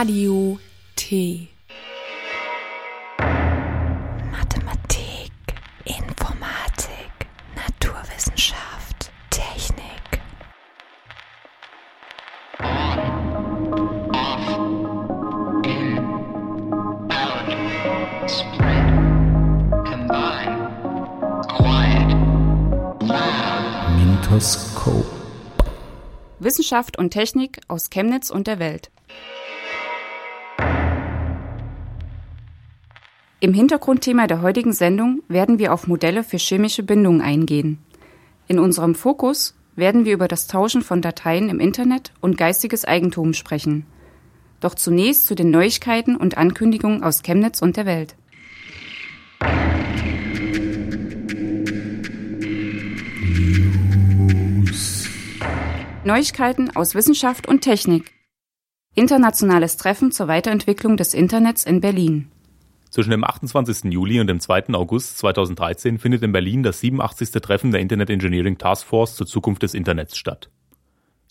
Radio T. Mathematik, Informatik, Naturwissenschaft, Technik. spread, combine, quiet, loud. Mintoskop. Wissenschaft und Technik aus Chemnitz und der Welt. Im Hintergrundthema der heutigen Sendung werden wir auf Modelle für chemische Bindungen eingehen. In unserem Fokus werden wir über das Tauschen von Dateien im Internet und geistiges Eigentum sprechen. Doch zunächst zu den Neuigkeiten und Ankündigungen aus Chemnitz und der Welt. Neuigkeiten aus Wissenschaft und Technik. Internationales Treffen zur Weiterentwicklung des Internets in Berlin. Zwischen dem 28. Juli und dem 2. August 2013 findet in Berlin das 87. Treffen der Internet Engineering Task Force zur Zukunft des Internets statt.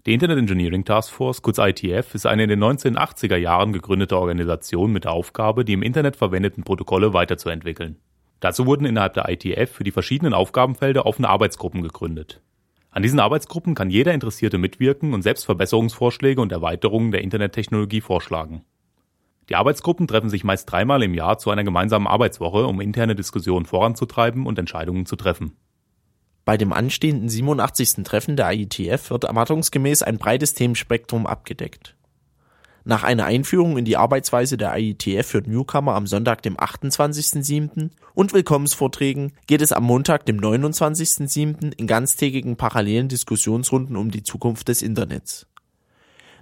Die Internet Engineering Task Force, kurz ITF, ist eine in den 1980er Jahren gegründete Organisation mit der Aufgabe, die im Internet verwendeten Protokolle weiterzuentwickeln. Dazu wurden innerhalb der ITF für die verschiedenen Aufgabenfelder offene Arbeitsgruppen gegründet. An diesen Arbeitsgruppen kann jeder Interessierte mitwirken und selbst Verbesserungsvorschläge und Erweiterungen der Internettechnologie vorschlagen. Die Arbeitsgruppen treffen sich meist dreimal im Jahr zu einer gemeinsamen Arbeitswoche, um interne Diskussionen voranzutreiben und Entscheidungen zu treffen. Bei dem anstehenden 87. Treffen der IETF wird erwartungsgemäß ein breites Themenspektrum abgedeckt. Nach einer Einführung in die Arbeitsweise der IETF für Newcomer am Sonntag, dem 28.07. und Willkommensvorträgen geht es am Montag, dem 29.07. in ganztägigen parallelen Diskussionsrunden um die Zukunft des Internets.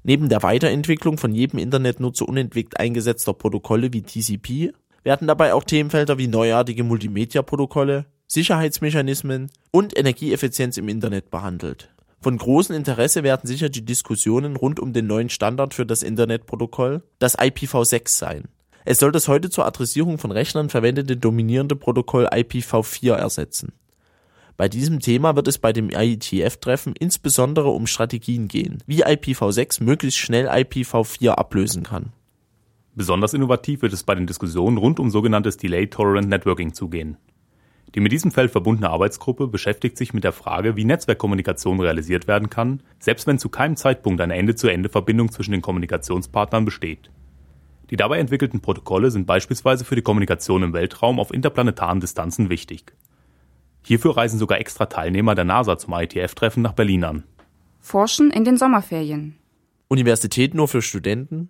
Neben der Weiterentwicklung von jedem Internetnutzer unentwegt eingesetzter Protokolle wie TCP werden dabei auch Themenfelder wie neuartige Multimedia-Protokolle, Sicherheitsmechanismen und Energieeffizienz im Internet behandelt. Von großem Interesse werden sicher die Diskussionen rund um den neuen Standard für das Internetprotokoll, das IPv6 sein. Es soll das heute zur Adressierung von Rechnern verwendete dominierende Protokoll IPv4 ersetzen. Bei diesem Thema wird es bei dem IETF-Treffen insbesondere um Strategien gehen, wie IPv6 möglichst schnell IPv4 ablösen kann. Besonders innovativ wird es bei den Diskussionen rund um sogenanntes Delay Tolerant Networking zugehen. Die mit diesem Feld verbundene Arbeitsgruppe beschäftigt sich mit der Frage, wie Netzwerkkommunikation realisiert werden kann, selbst wenn zu keinem Zeitpunkt eine Ende-zu-Ende-Verbindung zwischen den Kommunikationspartnern besteht. Die dabei entwickelten Protokolle sind beispielsweise für die Kommunikation im Weltraum auf interplanetaren Distanzen wichtig. Hierfür reisen sogar extra Teilnehmer der NASA zum IETF-Treffen nach Berlin an. Forschen in den Sommerferien. Universität nur für Studenten?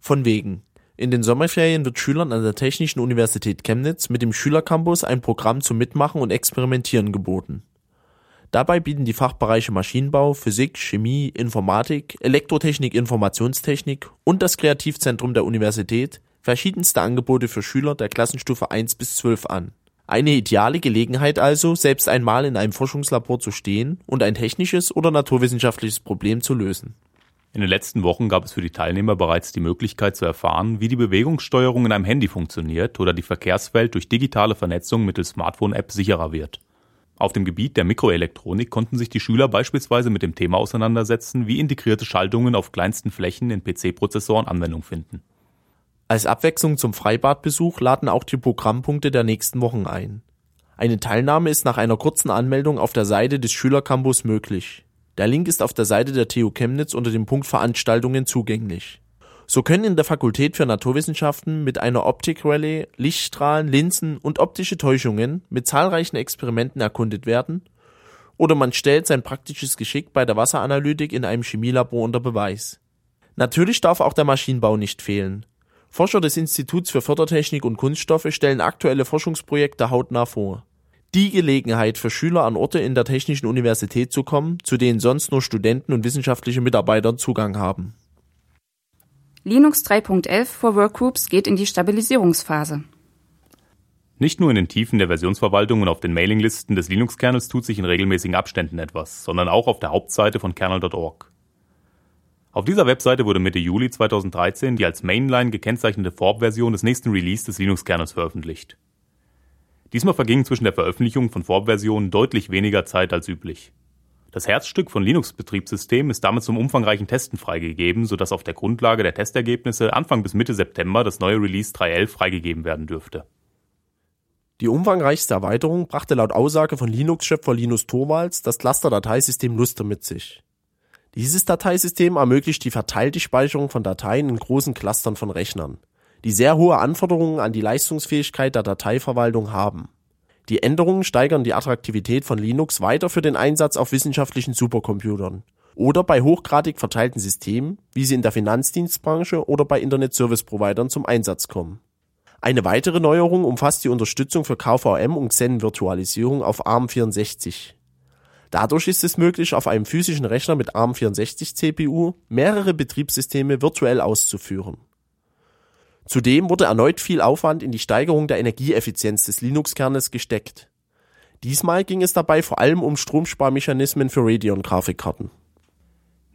Von wegen. In den Sommerferien wird Schülern an der Technischen Universität Chemnitz mit dem Schülercampus ein Programm zum Mitmachen und Experimentieren geboten. Dabei bieten die Fachbereiche Maschinenbau, Physik, Chemie, Informatik, Elektrotechnik, Informationstechnik und das Kreativzentrum der Universität verschiedenste Angebote für Schüler der Klassenstufe 1 bis 12 an. Eine ideale Gelegenheit also, selbst einmal in einem Forschungslabor zu stehen und ein technisches oder naturwissenschaftliches Problem zu lösen. In den letzten Wochen gab es für die Teilnehmer bereits die Möglichkeit zu erfahren, wie die Bewegungssteuerung in einem Handy funktioniert oder die Verkehrswelt durch digitale Vernetzung mittels Smartphone-App sicherer wird. Auf dem Gebiet der Mikroelektronik konnten sich die Schüler beispielsweise mit dem Thema auseinandersetzen, wie integrierte Schaltungen auf kleinsten Flächen in PC-Prozessoren Anwendung finden. Als Abwechslung zum Freibadbesuch laden auch die Programmpunkte der nächsten Wochen ein. Eine Teilnahme ist nach einer kurzen Anmeldung auf der Seite des Schülercampus möglich. Der Link ist auf der Seite der TU Chemnitz unter dem Punkt Veranstaltungen zugänglich. So können in der Fakultät für Naturwissenschaften mit einer Optikrallye Lichtstrahlen, Linsen und optische Täuschungen mit zahlreichen Experimenten erkundet werden oder man stellt sein praktisches Geschick bei der Wasseranalytik in einem Chemielabor unter Beweis. Natürlich darf auch der Maschinenbau nicht fehlen. Forscher des Instituts für Fördertechnik und Kunststoffe stellen aktuelle Forschungsprojekte hautnah vor die Gelegenheit für Schüler an Orte in der Technischen Universität zu kommen, zu denen sonst nur Studenten und wissenschaftliche Mitarbeiter Zugang haben. Linux 3.11 for Workgroups geht in die Stabilisierungsphase. Nicht nur in den Tiefen der Versionsverwaltung und auf den Mailinglisten des Linux-Kernels tut sich in regelmäßigen Abständen etwas, sondern auch auf der Hauptseite von kernel.org. Auf dieser Webseite wurde Mitte Juli 2013 die als Mainline gekennzeichnete Vorab-Version des nächsten Release des Linux-Kernels veröffentlicht. Diesmal verging zwischen der Veröffentlichung von Vorversionen deutlich weniger Zeit als üblich. Das Herzstück von Linux-Betriebssystemen ist damit zum umfangreichen Testen freigegeben, sodass auf der Grundlage der Testergebnisse Anfang bis Mitte September das neue Release 3.11 freigegeben werden dürfte. Die umfangreichste Erweiterung brachte laut Aussage von Linux-Schöpfer Linus Torvalds das Cluster-Dateisystem Luster mit sich. Dieses Dateisystem ermöglicht die verteilte Speicherung von Dateien in großen Clustern von Rechnern, die sehr hohe Anforderungen an die Leistungsfähigkeit der Dateiverwaltung haben. Die Änderungen steigern die Attraktivität von Linux weiter für den Einsatz auf wissenschaftlichen Supercomputern oder bei hochgradig verteilten Systemen, wie sie in der Finanzdienstbranche oder bei Internet-Service-Providern zum Einsatz kommen. Eine weitere Neuerung umfasst die Unterstützung für KVM und Xen-Virtualisierung auf ARM64. Dadurch ist es möglich, auf einem physischen Rechner mit ARM64 CPU mehrere Betriebssysteme virtuell auszuführen Zudem wurde erneut viel Aufwand in die Steigerung der Energieeffizienz des Linux-Kernes gesteckt. Diesmal ging es dabei vor allem um Stromsparmechanismen für Radeon-Grafikkarten.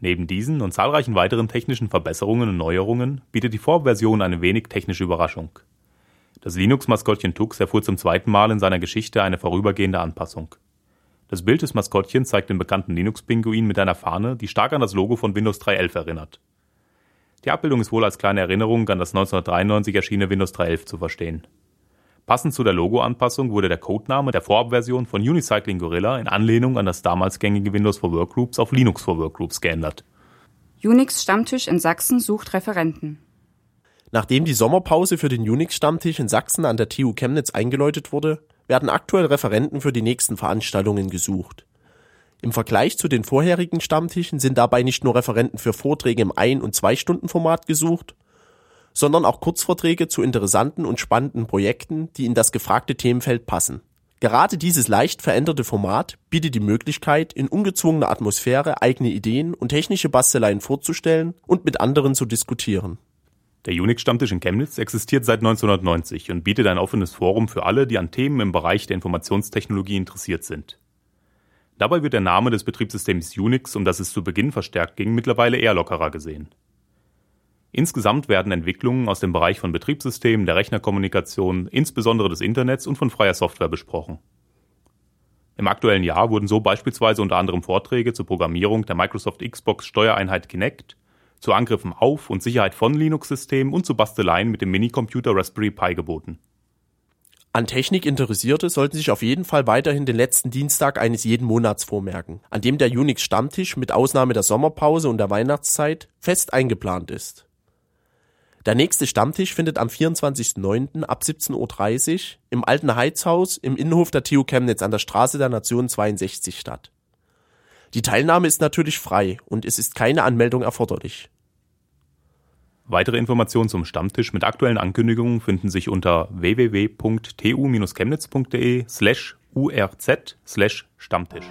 Neben diesen und zahlreichen weiteren technischen Verbesserungen und Neuerungen bietet die Vorversion eine wenig technische Überraschung. Das Linux-Maskottchen Tux erfuhr zum zweiten Mal in seiner Geschichte eine vorübergehende Anpassung. Das Bild des Maskottchens zeigt den bekannten Linux-Pinguin mit einer Fahne, die stark an das Logo von Windows 3.11 erinnert. Die Abbildung ist wohl als kleine Erinnerung an das 1993 erschienene Windows 3.11 zu verstehen. Passend zu der Logo-Anpassung wurde der Codename der Vorabversion von Unicycling Gorilla in Anlehnung an das damals gängige Windows for Workgroups auf Linux for Workgroups geändert. Unix Stammtisch in Sachsen sucht Referenten. Nachdem die Sommerpause für den Unix Stammtisch in Sachsen an der TU Chemnitz eingeläutet wurde, werden aktuell Referenten für die nächsten Veranstaltungen gesucht. Im Vergleich zu den vorherigen Stammtischen sind dabei nicht nur Referenten für Vorträge im Ein- und Zwei-Stunden-Format gesucht, sondern auch Kurzvorträge zu interessanten und spannenden Projekten, die in das gefragte Themenfeld passen. Gerade dieses leicht veränderte Format bietet die Möglichkeit, in ungezwungener Atmosphäre eigene Ideen und technische Basteleien vorzustellen und mit anderen zu diskutieren. Der Unix-Stammtisch in Chemnitz existiert seit 1990 und bietet ein offenes Forum für alle, die an Themen im Bereich der Informationstechnologie interessiert sind. Dabei wird der Name des Betriebssystems Unix, um das es zu Beginn verstärkt ging, mittlerweile eher lockerer gesehen. Insgesamt werden Entwicklungen aus dem Bereich von Betriebssystemen, der Rechnerkommunikation, insbesondere des Internets und von freier Software besprochen. Im aktuellen Jahr wurden so beispielsweise unter anderem Vorträge zur Programmierung der Microsoft Xbox Steuereinheit Kinect, zu Angriffen auf und Sicherheit von Linux-Systemen und zu Basteleien mit dem Minicomputer Raspberry Pi geboten. An Technik Interessierte sollten sich auf jeden Fall weiterhin den letzten Dienstag eines jeden Monats vormerken, an dem der Unix Stammtisch mit Ausnahme der Sommerpause und der Weihnachtszeit fest eingeplant ist. Der nächste Stammtisch findet am 24.09. ab 17.30 Uhr im alten Heizhaus im Innenhof der TU Chemnitz an der Straße der Nation 62 statt. Die Teilnahme ist natürlich frei und es ist keine Anmeldung erforderlich. Weitere Informationen zum Stammtisch mit aktuellen Ankündigungen finden sich unter www.tu-chemnitz.de slash urz slash Stammtisch.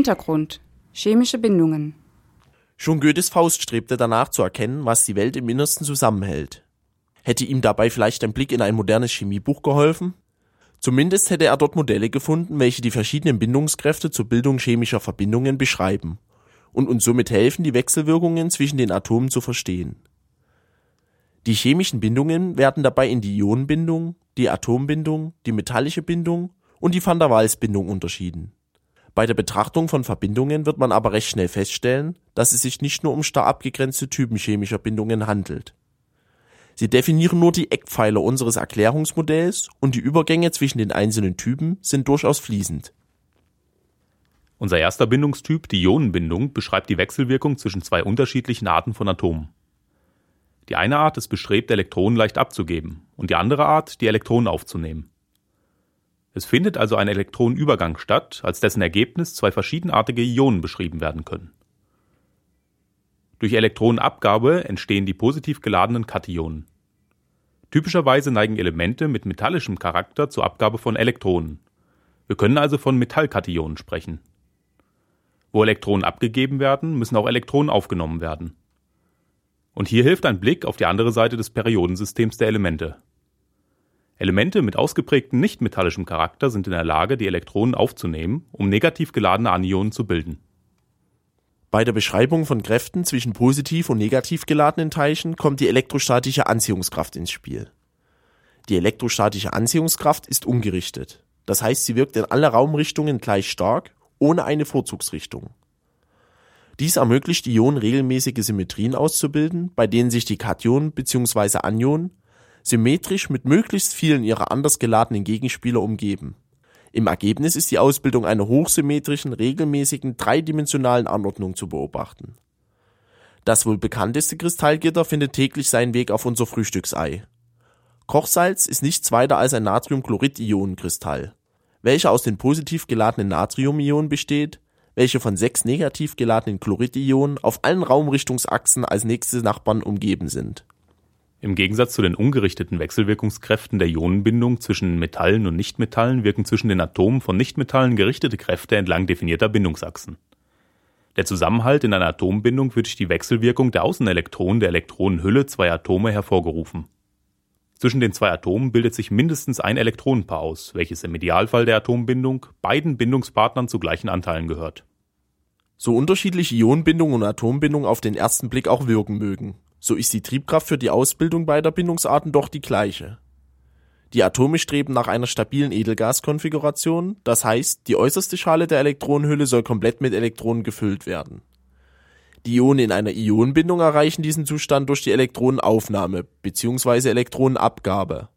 Hintergrund. Chemische Bindungen. Schon Goethes Faust strebte danach zu erkennen, was die Welt im Innersten zusammenhält. Hätte ihm dabei vielleicht ein Blick in ein modernes Chemiebuch geholfen? Zumindest hätte er dort Modelle gefunden, welche die verschiedenen Bindungskräfte zur Bildung chemischer Verbindungen beschreiben und uns somit helfen, die Wechselwirkungen zwischen den Atomen zu verstehen. Die chemischen Bindungen werden dabei in die Ionenbindung, die Atombindung, die metallische Bindung und die Van der Waals-Bindung unterschieden. Bei der Betrachtung von Verbindungen wird man aber recht schnell feststellen, dass es sich nicht nur um starr abgegrenzte Typen chemischer Bindungen handelt. Sie definieren nur die Eckpfeiler unseres Erklärungsmodells und die Übergänge zwischen den einzelnen Typen sind durchaus fließend. Unser erster Bindungstyp, die Ionenbindung, beschreibt die Wechselwirkung zwischen zwei unterschiedlichen Arten von Atomen. Die eine Art ist bestrebt, Elektronen leicht abzugeben und die andere Art, die Elektronen aufzunehmen. Es findet also ein Elektronenübergang statt, als dessen Ergebnis zwei verschiedenartige Ionen beschrieben werden können. Durch Elektronenabgabe entstehen die positiv geladenen Kationen. Typischerweise neigen Elemente mit metallischem Charakter zur Abgabe von Elektronen. Wir können also von Metallkationen sprechen. Wo Elektronen abgegeben werden, müssen auch Elektronen aufgenommen werden. Und hier hilft ein Blick auf die andere Seite des Periodensystems der Elemente. Elemente mit ausgeprägtem nichtmetallischem Charakter sind in der Lage, die Elektronen aufzunehmen, um negativ geladene Anionen zu bilden. Bei der Beschreibung von Kräften zwischen positiv und negativ geladenen Teilchen kommt die elektrostatische Anziehungskraft ins Spiel. Die elektrostatische Anziehungskraft ist ungerichtet. Das heißt, sie wirkt in alle Raumrichtungen gleich stark, ohne eine Vorzugsrichtung. Dies ermöglicht Ionen regelmäßige Symmetrien auszubilden, bei denen sich die Kationen bzw. Anionen symmetrisch mit möglichst vielen ihrer anders geladenen Gegenspieler umgeben. Im Ergebnis ist die Ausbildung einer hochsymmetrischen, regelmäßigen, dreidimensionalen Anordnung zu beobachten. Das wohl bekannteste Kristallgitter findet täglich seinen Weg auf unser Frühstücksei. Kochsalz ist nichts weiter als ein Natriumchlorid-Ionenkristall, welcher aus den positiv geladenen Natriumionen besteht, welche von sechs negativ geladenen Chlorid-Ionen auf allen Raumrichtungsachsen als nächste Nachbarn umgeben sind im Gegensatz zu den ungerichteten Wechselwirkungskräften der Ionenbindung zwischen Metallen und Nichtmetallen wirken zwischen den Atomen von Nichtmetallen gerichtete Kräfte entlang definierter Bindungsachsen. Der Zusammenhalt in einer Atombindung wird durch die Wechselwirkung der Außenelektronen der Elektronenhülle zweier Atome hervorgerufen. Zwischen den zwei Atomen bildet sich mindestens ein Elektronenpaar aus, welches im Idealfall der Atombindung beiden Bindungspartnern zu gleichen Anteilen gehört. So unterschiedlich Ionenbindung und Atombindung auf den ersten Blick auch wirken mögen, so ist die Triebkraft für die Ausbildung beider Bindungsarten doch die gleiche. Die Atome streben nach einer stabilen Edelgaskonfiguration, das heißt, die äußerste Schale der Elektronenhülle soll komplett mit Elektronen gefüllt werden. Die Ionen in einer Ionenbindung erreichen diesen Zustand durch die Elektronenaufnahme bzw. Elektronenabgabe.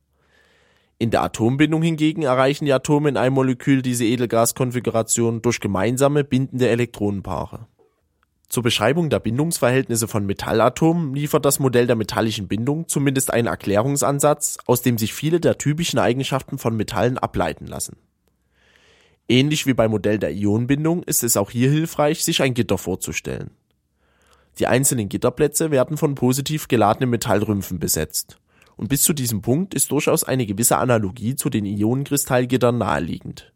In der Atombindung hingegen erreichen die Atome in einem Molekül diese Edelgaskonfiguration durch gemeinsame bindende Elektronenpaare. Zur Beschreibung der Bindungsverhältnisse von Metallatomen liefert das Modell der metallischen Bindung zumindest einen Erklärungsansatz, aus dem sich viele der typischen Eigenschaften von Metallen ableiten lassen. Ähnlich wie beim Modell der Ionenbindung ist es auch hier hilfreich, sich ein Gitter vorzustellen. Die einzelnen Gitterplätze werden von positiv geladenen Metallrümpfen besetzt. Und bis zu diesem Punkt ist durchaus eine gewisse Analogie zu den Ionenkristallgittern naheliegend.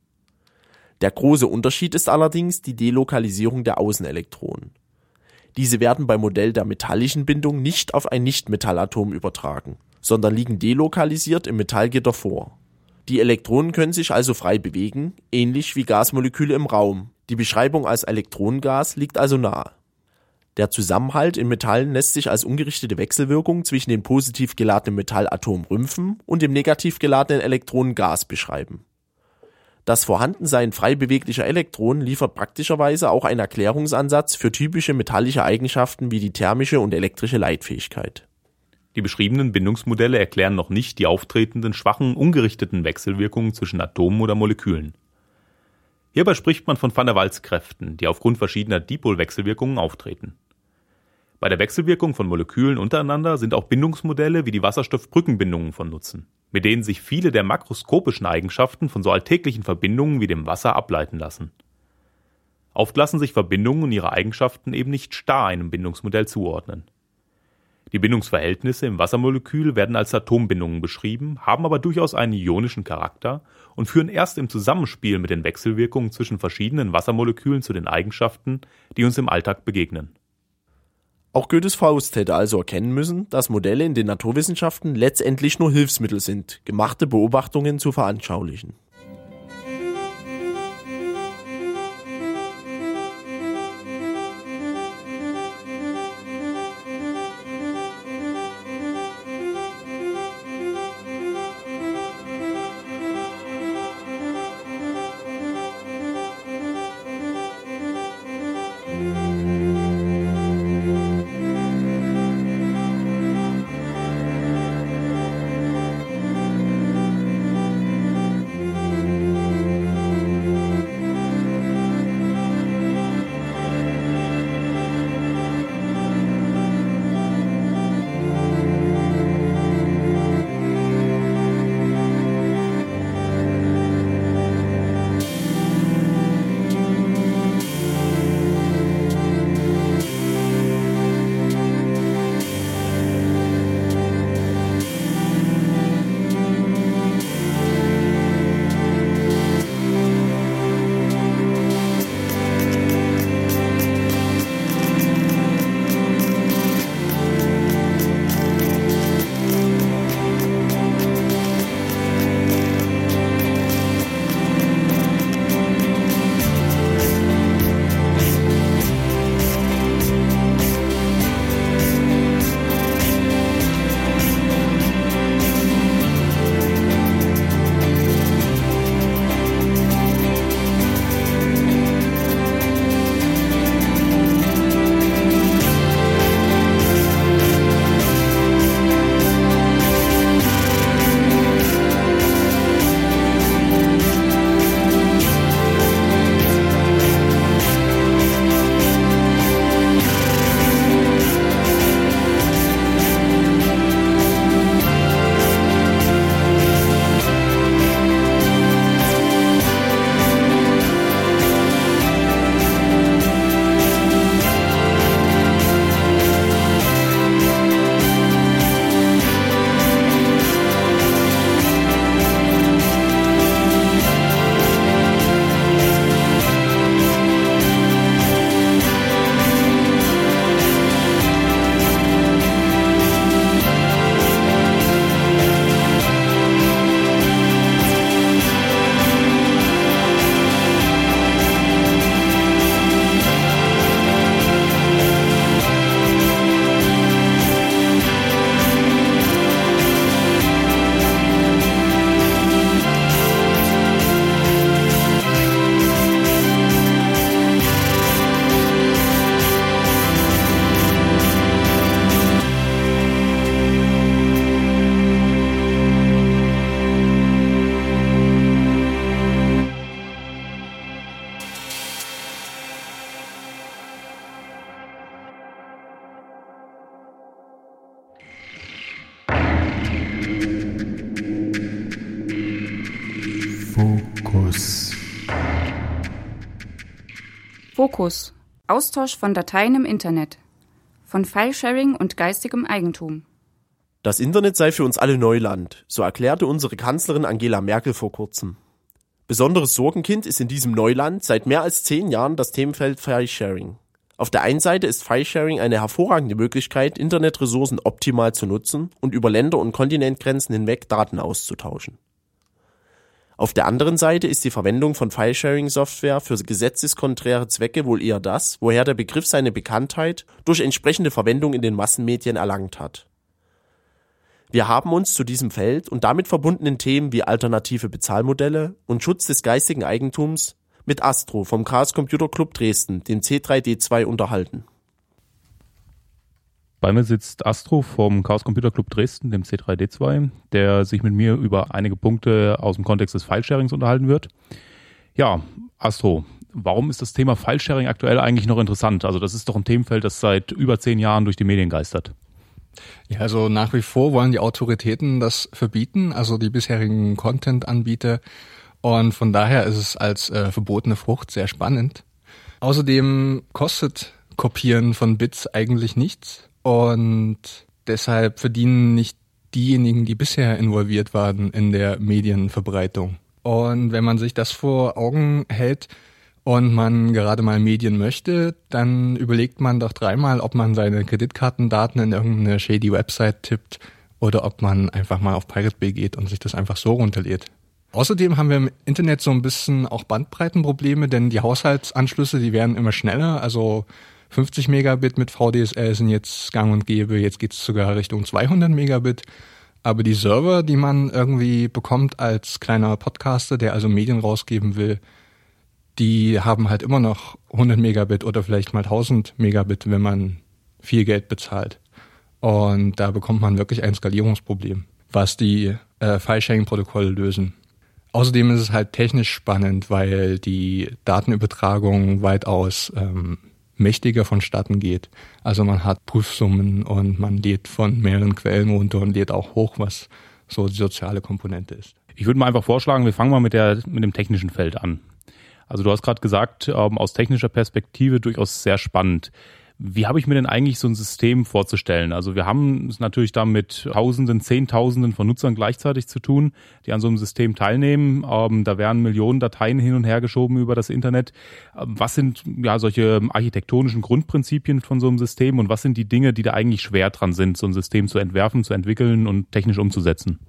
Der große Unterschied ist allerdings die Delokalisierung der Außenelektronen. Diese werden beim Modell der metallischen Bindung nicht auf ein Nichtmetallatom übertragen, sondern liegen delokalisiert im Metallgitter vor. Die Elektronen können sich also frei bewegen, ähnlich wie Gasmoleküle im Raum. Die Beschreibung als Elektronengas liegt also nahe. Der Zusammenhalt in Metallen lässt sich als ungerichtete Wechselwirkung zwischen den positiv geladenen Metallatomrümpfen und dem negativ geladenen Elektronengas beschreiben. Das Vorhandensein frei beweglicher Elektronen liefert praktischerweise auch einen Erklärungsansatz für typische metallische Eigenschaften wie die thermische und elektrische Leitfähigkeit. Die beschriebenen Bindungsmodelle erklären noch nicht die auftretenden schwachen, ungerichteten Wechselwirkungen zwischen Atomen oder Molekülen. Hierbei spricht man von Van der Waals-Kräften, die aufgrund verschiedener Dipolwechselwirkungen auftreten. Bei der Wechselwirkung von Molekülen untereinander sind auch Bindungsmodelle wie die Wasserstoffbrückenbindungen von Nutzen mit denen sich viele der makroskopischen Eigenschaften von so alltäglichen Verbindungen wie dem Wasser ableiten lassen. Oft lassen sich Verbindungen und ihre Eigenschaften eben nicht starr einem Bindungsmodell zuordnen. Die Bindungsverhältnisse im Wassermolekül werden als Atombindungen beschrieben, haben aber durchaus einen ionischen Charakter und führen erst im Zusammenspiel mit den Wechselwirkungen zwischen verschiedenen Wassermolekülen zu den Eigenschaften, die uns im Alltag begegnen. Auch Goethes Faust hätte also erkennen müssen, dass Modelle in den Naturwissenschaften letztendlich nur Hilfsmittel sind, gemachte Beobachtungen zu veranschaulichen. Fokus. Austausch von Dateien im Internet. Von Filesharing und geistigem Eigentum. Das Internet sei für uns alle Neuland, so erklärte unsere Kanzlerin Angela Merkel vor kurzem. Besonderes Sorgenkind ist in diesem Neuland seit mehr als zehn Jahren das Themenfeld Filesharing. Auf der einen Seite ist Filesharing eine hervorragende Möglichkeit, Internetressourcen optimal zu nutzen und über Länder und Kontinentgrenzen hinweg Daten auszutauschen. Auf der anderen Seite ist die Verwendung von Filesharing-Software für gesetzeskonträre Zwecke wohl eher das, woher der Begriff seine Bekanntheit durch entsprechende Verwendung in den Massenmedien erlangt hat. Wir haben uns zu diesem Feld und damit verbundenen Themen wie alternative Bezahlmodelle und Schutz des geistigen Eigentums mit Astro vom Chaos Computer Club Dresden, dem C3D2, unterhalten. Bei mir sitzt Astro vom Chaos Computer Club Dresden, dem C3D2, der sich mit mir über einige Punkte aus dem Kontext des Filesharings unterhalten wird. Ja, Astro, warum ist das Thema Filesharing aktuell eigentlich noch interessant? Also das ist doch ein Themenfeld, das seit über zehn Jahren durch die Medien geistert. Ja, also nach wie vor wollen die Autoritäten das verbieten, also die bisherigen Content-Anbieter. Und von daher ist es als äh, verbotene Frucht sehr spannend. Außerdem kostet Kopieren von Bits eigentlich nichts. Und deshalb verdienen nicht diejenigen, die bisher involviert waren in der Medienverbreitung. Und wenn man sich das vor Augen hält und man gerade mal Medien möchte, dann überlegt man doch dreimal, ob man seine Kreditkartendaten in irgendeine shady Website tippt oder ob man einfach mal auf Pirate Bay geht und sich das einfach so runterlädt. Außerdem haben wir im Internet so ein bisschen auch Bandbreitenprobleme, denn die Haushaltsanschlüsse, die werden immer schneller. Also 50 Megabit mit VDSL sind jetzt gang und gäbe. Jetzt geht es sogar Richtung 200 Megabit. Aber die Server, die man irgendwie bekommt als kleiner Podcaster, der also Medien rausgeben will, die haben halt immer noch 100 Megabit oder vielleicht mal 1000 Megabit, wenn man viel Geld bezahlt. Und da bekommt man wirklich ein Skalierungsproblem, was die äh, File-Sharing-Protokolle lösen. Außerdem ist es halt technisch spannend, weil die Datenübertragung weitaus ähm, mächtiger vonstatten geht. Also man hat Prüfsummen und man lädt von mehreren Quellen runter und lädt auch hoch, was so die soziale Komponente ist. Ich würde mal einfach vorschlagen, wir fangen mal mit, der, mit dem technischen Feld an. Also du hast gerade gesagt, ähm, aus technischer Perspektive durchaus sehr spannend. Wie habe ich mir denn eigentlich so ein System vorzustellen? Also wir haben es natürlich da mit Tausenden, Zehntausenden von Nutzern gleichzeitig zu tun, die an so einem System teilnehmen. Ähm, da werden Millionen Dateien hin und her geschoben über das Internet. Ähm, was sind ja solche architektonischen Grundprinzipien von so einem System und was sind die Dinge, die da eigentlich schwer dran sind, so ein System zu entwerfen, zu entwickeln und technisch umzusetzen?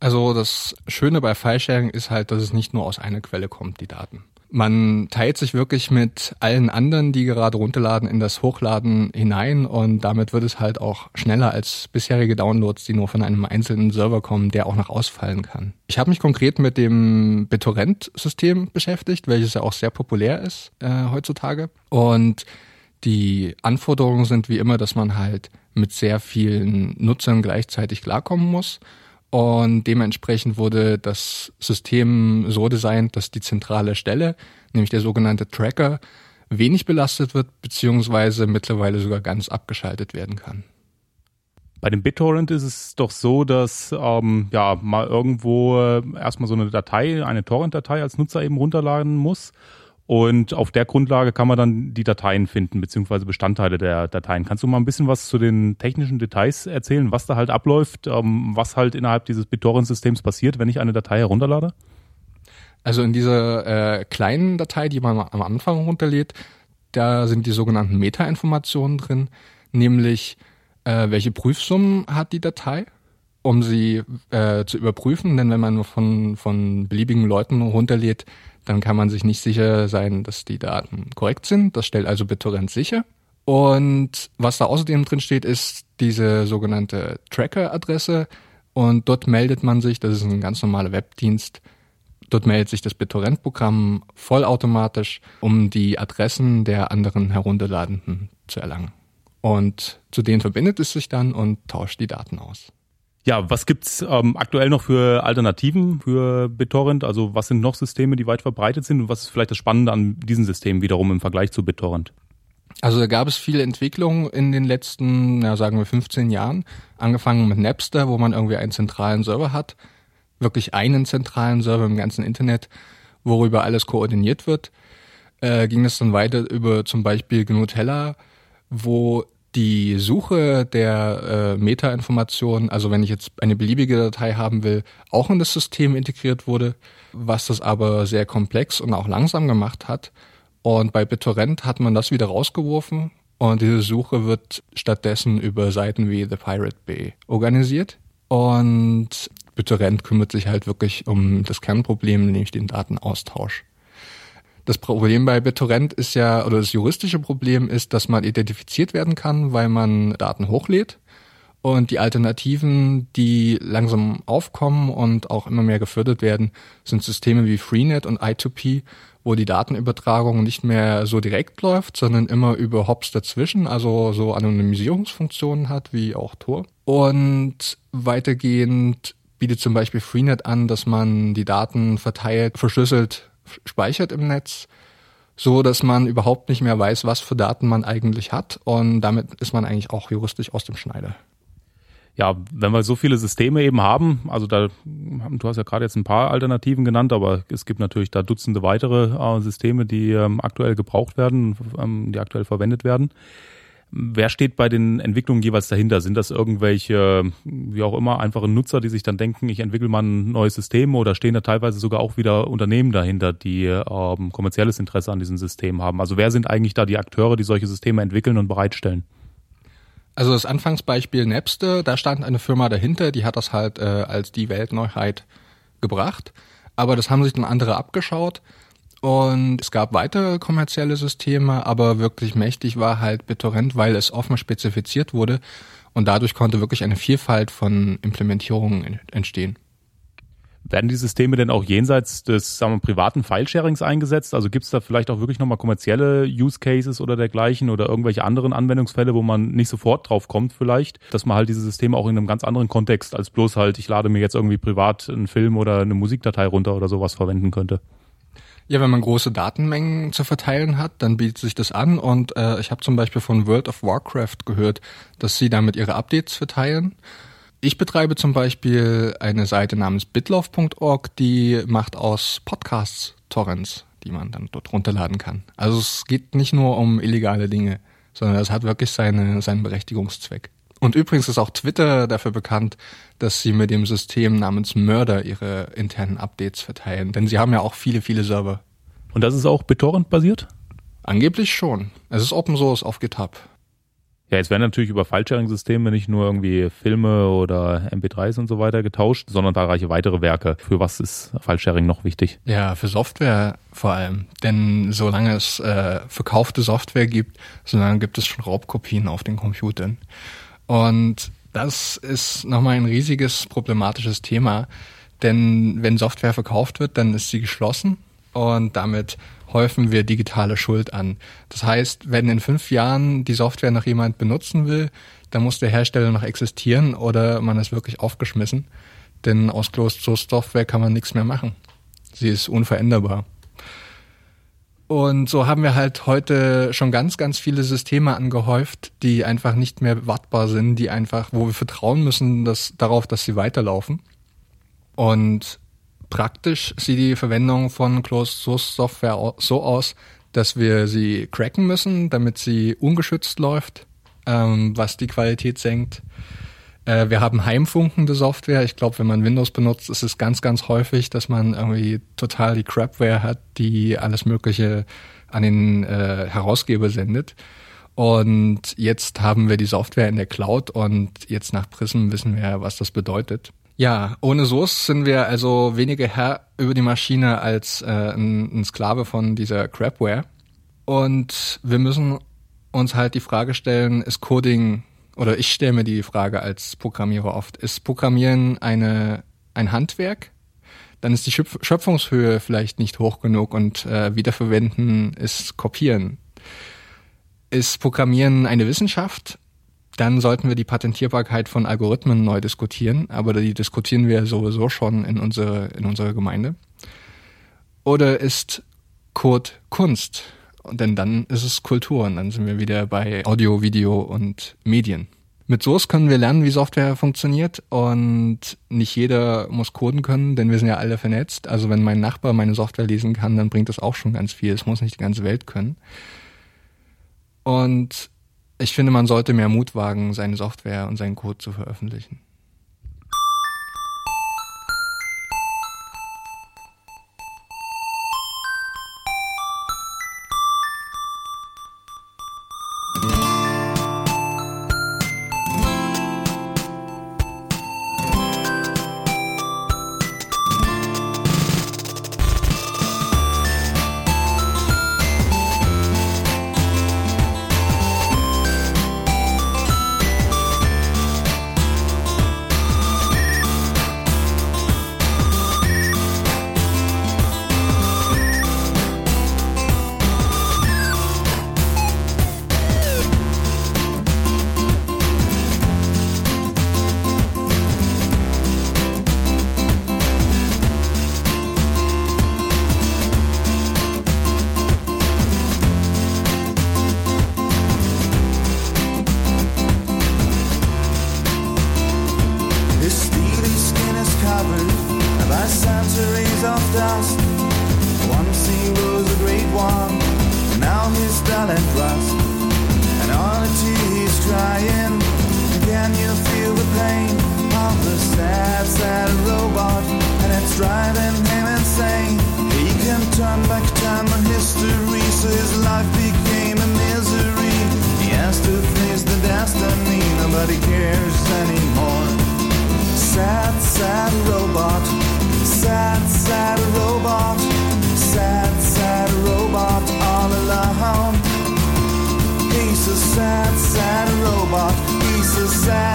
Also das Schöne bei Filesharing ist halt, dass es nicht nur aus einer Quelle kommt, die Daten. Man teilt sich wirklich mit allen anderen, die gerade runterladen, in das Hochladen hinein und damit wird es halt auch schneller als bisherige Downloads, die nur von einem einzelnen Server kommen, der auch noch ausfallen kann. Ich habe mich konkret mit dem BitTorrent-System beschäftigt, welches ja auch sehr populär ist äh, heutzutage. Und die Anforderungen sind wie immer, dass man halt mit sehr vielen Nutzern gleichzeitig klarkommen muss. Und dementsprechend wurde das System so designt, dass die zentrale Stelle, nämlich der sogenannte Tracker, wenig belastet wird, beziehungsweise mittlerweile sogar ganz abgeschaltet werden kann. Bei dem BitTorrent ist es doch so, dass ähm, ja mal irgendwo äh, erstmal so eine Datei, eine Torrent-Datei als Nutzer eben runterladen muss und auf der Grundlage kann man dann die Dateien finden, beziehungsweise Bestandteile der Dateien. Kannst du mal ein bisschen was zu den technischen Details erzählen, was da halt abläuft, ähm, was halt innerhalb dieses BitTorrent-Systems passiert, wenn ich eine Datei herunterlade? Also in dieser äh, kleinen Datei, die man am Anfang runterlädt, da sind die sogenannten Meta-Informationen drin, nämlich äh, welche Prüfsummen hat die Datei, um sie äh, zu überprüfen. Denn wenn man von, von beliebigen Leuten runterlädt, dann kann man sich nicht sicher sein, dass die Daten korrekt sind. Das stellt also BitTorrent sicher. Und was da außerdem drin steht, ist diese sogenannte Tracker-Adresse. Und dort meldet man sich, das ist ein ganz normaler Webdienst, dort meldet sich das BitTorrent-Programm vollautomatisch, um die Adressen der anderen Herunterladenden zu erlangen. Und zu denen verbindet es sich dann und tauscht die Daten aus. Ja, was gibt's ähm, aktuell noch für Alternativen für BitTorrent? Also was sind noch Systeme, die weit verbreitet sind und was ist vielleicht das Spannende an diesen Systemen wiederum im Vergleich zu BitTorrent? Also da gab es viele Entwicklungen in den letzten, ja, sagen wir 15 Jahren. Angefangen mit Napster, wo man irgendwie einen zentralen Server hat. Wirklich einen zentralen Server im ganzen Internet, worüber alles koordiniert wird. Äh, ging es dann weiter über zum Beispiel Gnutella, wo die Suche der äh, Meta-Informationen, also wenn ich jetzt eine beliebige Datei haben will, auch in das System integriert wurde, was das aber sehr komplex und auch langsam gemacht hat. Und bei BitTorrent hat man das wieder rausgeworfen und diese Suche wird stattdessen über Seiten wie The Pirate Bay organisiert. Und BitTorrent kümmert sich halt wirklich um das Kernproblem, nämlich den Datenaustausch. Das Problem bei BitTorrent ist ja, oder das juristische Problem ist, dass man identifiziert werden kann, weil man Daten hochlädt. Und die Alternativen, die langsam aufkommen und auch immer mehr gefördert werden, sind Systeme wie Freenet und I2P, wo die Datenübertragung nicht mehr so direkt läuft, sondern immer über Hops dazwischen, also so Anonymisierungsfunktionen hat, wie auch Tor. Und weitergehend bietet zum Beispiel Freenet an, dass man die Daten verteilt, verschlüsselt speichert im Netz, so dass man überhaupt nicht mehr weiß, was für Daten man eigentlich hat und damit ist man eigentlich auch juristisch aus dem Schneider. Ja, wenn wir so viele Systeme eben haben, also da, du hast ja gerade jetzt ein paar Alternativen genannt, aber es gibt natürlich da Dutzende weitere äh, Systeme, die ähm, aktuell gebraucht werden, ähm, die aktuell verwendet werden. Wer steht bei den Entwicklungen jeweils dahinter? Sind das irgendwelche, wie auch immer, einfache Nutzer, die sich dann denken, ich entwickle mal ein neues System oder stehen da teilweise sogar auch wieder Unternehmen dahinter, die ähm, kommerzielles Interesse an diesem System haben? Also wer sind eigentlich da die Akteure, die solche Systeme entwickeln und bereitstellen? Also das Anfangsbeispiel Napster, da stand eine Firma dahinter, die hat das halt äh, als die Weltneuheit gebracht. Aber das haben sich dann andere abgeschaut. Und es gab weitere kommerzielle Systeme, aber wirklich mächtig war halt BitTorrent, weil es offen spezifiziert wurde. Und dadurch konnte wirklich eine Vielfalt von Implementierungen entstehen. Werden die Systeme denn auch jenseits des sagen wir, privaten Filesharings eingesetzt? Also gibt es da vielleicht auch wirklich nochmal kommerzielle Use Cases oder dergleichen oder irgendwelche anderen Anwendungsfälle, wo man nicht sofort drauf kommt vielleicht, dass man halt diese Systeme auch in einem ganz anderen Kontext als bloß halt, ich lade mir jetzt irgendwie privat einen Film oder eine Musikdatei runter oder sowas verwenden könnte? Ja, wenn man große Datenmengen zu verteilen hat, dann bietet sich das an. Und äh, ich habe zum Beispiel von World of Warcraft gehört, dass sie damit ihre Updates verteilen. Ich betreibe zum Beispiel eine Seite namens bitlove.org, die macht aus Podcasts Torrents, die man dann dort runterladen kann. Also es geht nicht nur um illegale Dinge, sondern es hat wirklich seine, seinen Berechtigungszweck. Und übrigens ist auch Twitter dafür bekannt, dass sie mit dem System namens Murder ihre internen Updates verteilen. Denn sie haben ja auch viele, viele Server. Und das ist auch BitTorrent basiert? Angeblich schon. Es ist Open Source auf GitHub. Ja, jetzt werden natürlich über File-Sharing-Systeme nicht nur irgendwie Filme oder MP3s und so weiter getauscht, sondern zahlreiche weitere Werke. Für was ist File-Sharing noch wichtig? Ja, für Software vor allem. Denn solange es äh, verkaufte Software gibt, solange gibt es schon Raubkopien auf den Computern. Und das ist nochmal ein riesiges problematisches Thema. Denn wenn Software verkauft wird, dann ist sie geschlossen und damit häufen wir digitale Schuld an. Das heißt, wenn in fünf Jahren die Software noch jemand benutzen will, dann muss der Hersteller noch existieren oder man ist wirklich aufgeschmissen. Denn aus Closed Source Software kann man nichts mehr machen. Sie ist unveränderbar. Und so haben wir halt heute schon ganz, ganz viele Systeme angehäuft, die einfach nicht mehr wartbar sind, die einfach, wo wir vertrauen müssen, dass, darauf, dass sie weiterlaufen. Und praktisch sieht die Verwendung von Closed Source Software so aus, dass wir sie cracken müssen, damit sie ungeschützt läuft, ähm, was die Qualität senkt. Äh, wir haben heimfunkende Software. Ich glaube, wenn man Windows benutzt, ist es ganz, ganz häufig, dass man irgendwie total die Crapware hat, die alles Mögliche an den äh, Herausgeber sendet. Und jetzt haben wir die Software in der Cloud und jetzt nach Prism wissen wir, was das bedeutet. Ja, ohne Source sind wir also weniger Herr über die Maschine als äh, ein, ein Sklave von dieser Crapware. Und wir müssen uns halt die Frage stellen, ist Coding oder ich stelle mir die Frage als Programmierer oft, ist Programmieren eine, ein Handwerk? Dann ist die Schöpfungshöhe vielleicht nicht hoch genug und äh, Wiederverwenden ist Kopieren. Ist Programmieren eine Wissenschaft? Dann sollten wir die Patentierbarkeit von Algorithmen neu diskutieren, aber die diskutieren wir sowieso schon in, unsere, in unserer Gemeinde. Oder ist Code Kunst? Denn dann ist es Kultur und dann sind wir wieder bei Audio, Video und Medien. Mit Source können wir lernen, wie Software funktioniert und nicht jeder muss coden können, denn wir sind ja alle vernetzt. Also wenn mein Nachbar meine Software lesen kann, dann bringt das auch schon ganz viel. Es muss nicht die ganze Welt können. Und ich finde, man sollte mehr Mut wagen, seine Software und seinen Code zu veröffentlichen. sad robot, sad, sad robot all alone. He's a sad, sad robot, he's a sad.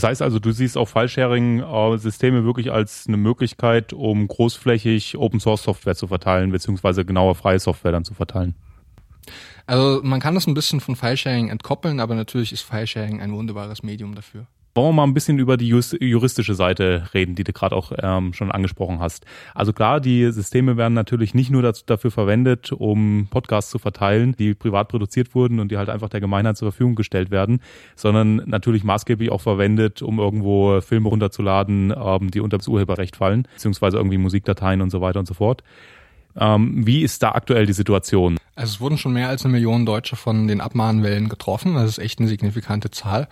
Das heißt also, du siehst auch File-Sharing-Systeme wirklich als eine Möglichkeit, um großflächig Open-Source-Software zu verteilen, beziehungsweise genauer freie Software dann zu verteilen. Also man kann das ein bisschen von File-Sharing entkoppeln, aber natürlich ist File-Sharing ein wunderbares Medium dafür. Wollen wir mal ein bisschen über die juristische Seite reden, die du gerade auch ähm, schon angesprochen hast. Also klar, die Systeme werden natürlich nicht nur dazu, dafür verwendet, um Podcasts zu verteilen, die privat produziert wurden und die halt einfach der Gemeinheit zur Verfügung gestellt werden, sondern natürlich maßgeblich auch verwendet, um irgendwo Filme runterzuladen, ähm, die unter das Urheberrecht fallen, beziehungsweise irgendwie Musikdateien und so weiter und so fort. Ähm, wie ist da aktuell die Situation? Also es wurden schon mehr als eine Million Deutsche von den Abmahnwellen getroffen. Das ist echt eine signifikante Zahl.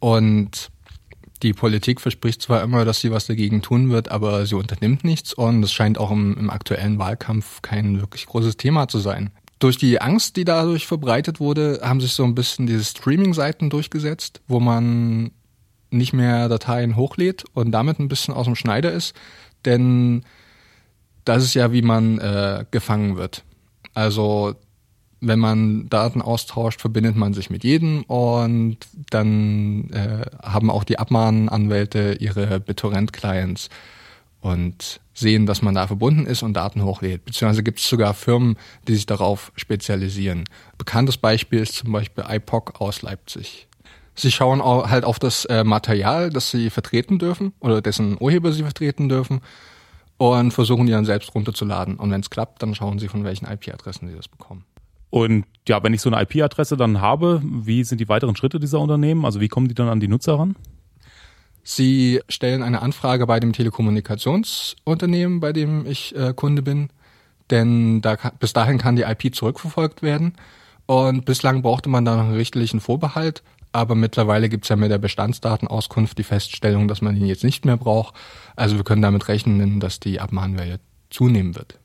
Und die Politik verspricht zwar immer, dass sie was dagegen tun wird, aber sie unternimmt nichts und es scheint auch im, im aktuellen Wahlkampf kein wirklich großes Thema zu sein. Durch die Angst, die dadurch verbreitet wurde, haben sich so ein bisschen diese Streaming-Seiten durchgesetzt, wo man nicht mehr Dateien hochlädt und damit ein bisschen aus dem Schneider ist, denn das ist ja, wie man äh, gefangen wird. Also wenn man Daten austauscht, verbindet man sich mit jedem und dann äh, haben auch die Abmahnanwälte ihre BitTorrent-Clients und sehen, dass man da verbunden ist und Daten hochlädt. Beziehungsweise gibt es sogar Firmen, die sich darauf spezialisieren. Bekanntes Beispiel ist zum Beispiel IPOC aus Leipzig. Sie schauen auch halt auf das äh, Material, das sie vertreten dürfen oder dessen Urheber sie vertreten dürfen und versuchen die dann selbst runterzuladen. Und wenn es klappt, dann schauen sie, von welchen IP-Adressen sie das bekommen. Und ja, wenn ich so eine IP-Adresse dann habe, wie sind die weiteren Schritte dieser Unternehmen? Also wie kommen die dann an die Nutzer ran? Sie stellen eine Anfrage bei dem Telekommunikationsunternehmen, bei dem ich äh, Kunde bin, denn da, bis dahin kann die IP zurückverfolgt werden. Und bislang brauchte man da noch einen richterlichen Vorbehalt, aber mittlerweile gibt's ja mit der Bestandsdatenauskunft die Feststellung, dass man ihn jetzt nicht mehr braucht. Also wir können damit rechnen, dass die Abmahnwelle zunehmen wird.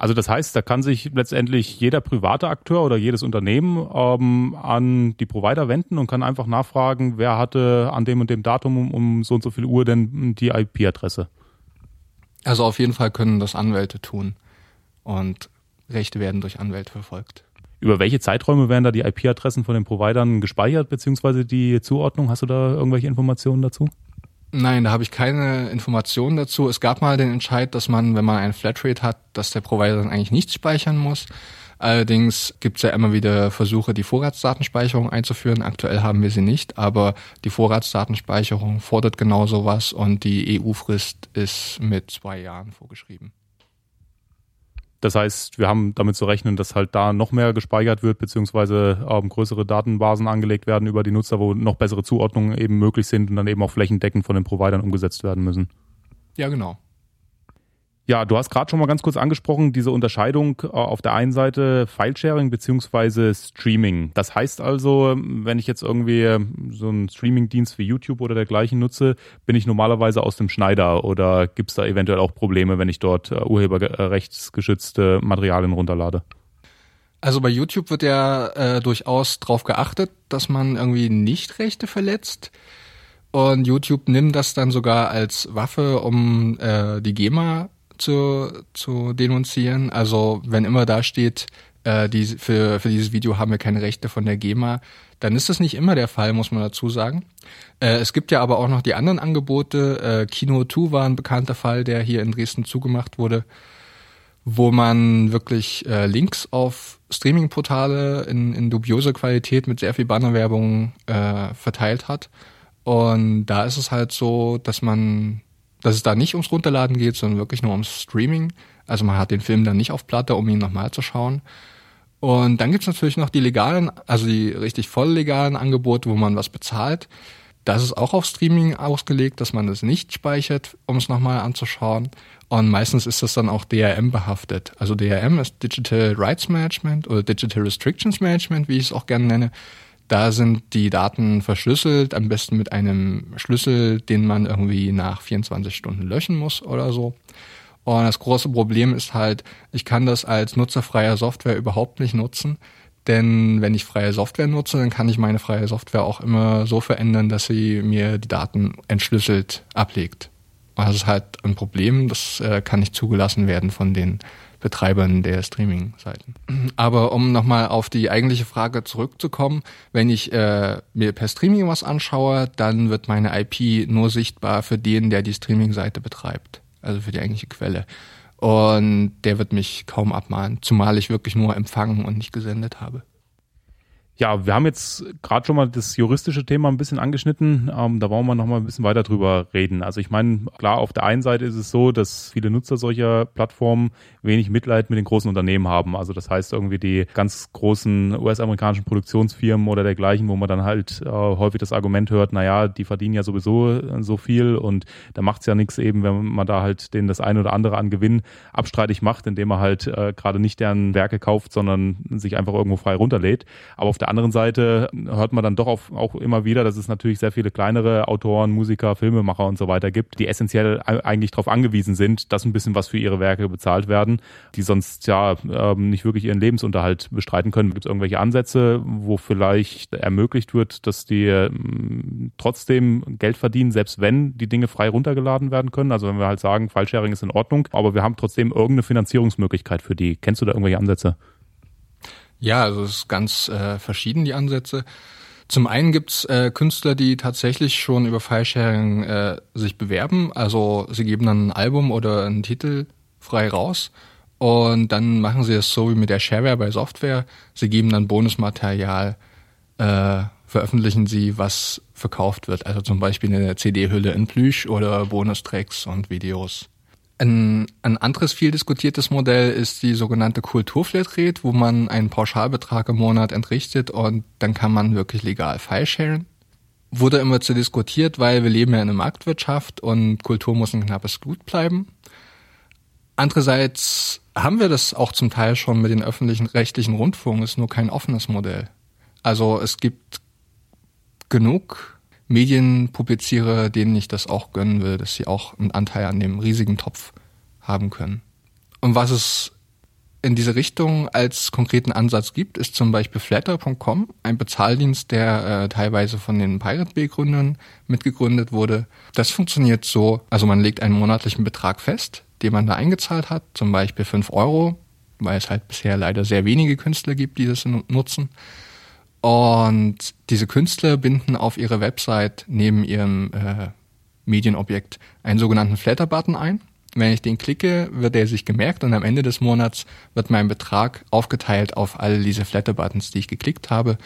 Also das heißt, da kann sich letztendlich jeder private Akteur oder jedes Unternehmen ähm, an die Provider wenden und kann einfach nachfragen, wer hatte an dem und dem Datum um, so und so viel Uhr denn die IP-Adresse. Also auf jeden Fall können das Anwälte tun und Rechte werden durch Anwälte verfolgt. Über welche Zeiträume werden da die IP-Adressen von den Providern gespeichert, beziehungsweise die Zuordnung? Hast du da irgendwelche Informationen dazu? Nein, da habe ich keine Informationen dazu. Es gab mal den Entscheid, dass man, wenn man ein Flatrate hat, dass der Provider dann eigentlich nichts speichern muss. Allerdings gibt es ja immer wieder Versuche, die Vorratsdatenspeicherung einzuführen. Aktuell haben wir sie nicht, aber die Vorratsdatenspeicherung fordert genau sowas und die EU-Frist ist mit zwei Jahren vorgeschrieben. Das heißt, wir haben damit zu rechnen, dass halt da noch mehr gespeichert wird, beziehungsweise ähm, größere Datenbasen angelegt werden über die Nutzer, wo noch bessere Zuordnungen eben möglich sind und dann eben auch flächendeckend von den Providern umgesetzt werden müssen. Ja, genau. Ja, du hast gerade schon mal ganz kurz angesprochen, diese Unterscheidung äh, auf der einen Seite Filesharing beziehungsweise Streaming. Das heißt also, wenn ich jetzt irgendwie so einen Streamingdienst wie YouTube oder dergleichen nutze, bin ich normalerweise aus dem Schneider oder gibt es da eventuell auch Probleme, wenn ich dort äh, urheberrechtsgeschützte Materialien runterlade? Also bei YouTube wird ja äh, durchaus darauf geachtet, dass man irgendwie nicht Rechte verletzt. Und YouTube nimmt das dann sogar als Waffe, um äh, die GEMA zu, zu denunzieren. Also wenn immer da steht, äh, die, für, für dieses Video haben wir keine Rechte von der GEMA, dann ist das nicht immer der Fall, muss man dazu sagen. Äh, es gibt ja aber auch noch die anderen Angebote. Äh, Kino 2 war ein bekannter Fall, der hier in Dresden zugemacht wurde, wo man wirklich äh, Links auf Streaming-Portale in, in dubioser Qualität mit sehr viel Bannerwerbung äh, verteilt hat. Und da ist es halt so, dass man dass es da nicht ums Runterladen geht, sondern wirklich nur ums Streaming. Also man hat den Film dann nicht auf Platte, um ihn nochmal zu schauen. Und dann gibt's natürlich noch die legalen, also die richtig voll legalen Angebote, wo man was bezahlt. Das ist auch auf Streaming ausgelegt, dass man es nicht speichert, um es nochmal anzuschauen. Und meistens ist das dann auch DRM behaftet. Also DRM ist Digital Rights Management oder Digital Restrictions Management, wie ich es auch gerne nenne. Da sind die Daten verschlüsselt, am besten mit einem Schlüssel, den man irgendwie nach 24 Stunden löschen muss oder so. Und das große Problem ist halt, ich kann das als nutzerfreier Software überhaupt nicht nutzen. Denn wenn ich freie Software nutze, dann kann ich meine freie Software auch immer so verändern, dass sie mir die Daten entschlüsselt ablegt. Und das ist halt ein Problem, das äh, kann nicht zugelassen werden von den Betreibern der Streaming-Seiten. Aber um nochmal auf die eigentliche Frage zurückzukommen, wenn ich äh, mir per Streaming was anschaue, dann wird meine IP nur sichtbar für den, der die Streaming-Seite betreibt, also für die eigentliche Quelle. Und der wird mich kaum abmahnen, zumal ich wirklich nur empfangen und nicht gesendet habe. Ja, wir haben jetzt gerade schon mal das juristische Thema ein bisschen angeschnitten. Ähm, da wollen wir noch mal ein bisschen weiter drüber reden. Also ich meine, klar, auf der einen Seite ist es so, dass viele Nutzer solcher Plattformen wenig Mitleid mit den großen Unternehmen haben. Also das heißt irgendwie die ganz großen US-amerikanischen Produktionsfirmen oder dergleichen, wo man dann halt äh, häufig das Argument hört, naja, die verdienen ja sowieso so viel und da macht es ja nichts eben, wenn man da halt denen das eine oder andere an Gewinn abstreitig macht, indem man halt äh, gerade nicht deren Werke kauft, sondern sich einfach irgendwo frei runterlädt. Aber auf der anderen Seite hört man dann doch auf, auch immer wieder, dass es natürlich sehr viele kleinere Autoren, Musiker, Filmemacher und so weiter gibt, die essentiell eigentlich darauf angewiesen sind, dass ein bisschen was für ihre Werke bezahlt werden, die sonst ja ähm, nicht wirklich ihren Lebensunterhalt bestreiten können. Gibt es irgendwelche Ansätze, wo vielleicht ermöglicht wird, dass die ähm, trotzdem Geld verdienen, selbst wenn die Dinge frei runtergeladen werden können? Also wenn wir halt sagen, Fallsharing ist in Ordnung, aber wir haben trotzdem irgendeine Finanzierungsmöglichkeit für die. Kennst du da irgendwelche Ansätze? Ja, also es ist ganz äh, verschieden, die Ansätze. Zum einen gibt's äh, Künstler, die tatsächlich schon über Filesharing äh, sich bewerben. Also sie geben dann ein Album oder einen Titel frei raus und dann machen sie es so wie mit der Shareware bei Software. Sie geben dann Bonusmaterial äh, veröffentlichen sie, was verkauft wird. Also zum Beispiel eine CD-Hülle in Plüsch oder Bonustracks und Videos. Ein, ein anderes viel diskutiertes Modell ist die sogenannte Kulturflatrate, wo man einen Pauschalbetrag im Monat entrichtet und dann kann man wirklich legal File-sharen. Wurde immer zu diskutiert, weil wir leben ja in einer Marktwirtschaft und Kultur muss ein knappes Gut bleiben. Andererseits haben wir das auch zum Teil schon mit den öffentlichen rechtlichen Rundfunk, ist nur kein offenes Modell. Also es gibt genug Medienpublizierer, denen ich das auch gönnen will, dass sie auch einen Anteil an dem riesigen Topf haben können. Und was es in diese Richtung als konkreten Ansatz gibt, ist zum Beispiel Flatter.com, ein Bezahldienst, der äh, teilweise von den Pirate Bay-Gründern mitgegründet wurde. Das funktioniert so, also man legt einen monatlichen Betrag fest, den man da eingezahlt hat, zum Beispiel fünf Euro, weil es halt bisher leider sehr wenige Künstler gibt, die das nutzen. Und diese Künstler binden auf ihre Website neben ihrem äh, Medienobjekt einen sogenannten Flatter-Button ein. Wenn ich den klicke, wird er sich gemerkt und am Ende des Monats wird mein Betrag aufgeteilt auf alle diese Flatter-Buttons, die ich geklickt habe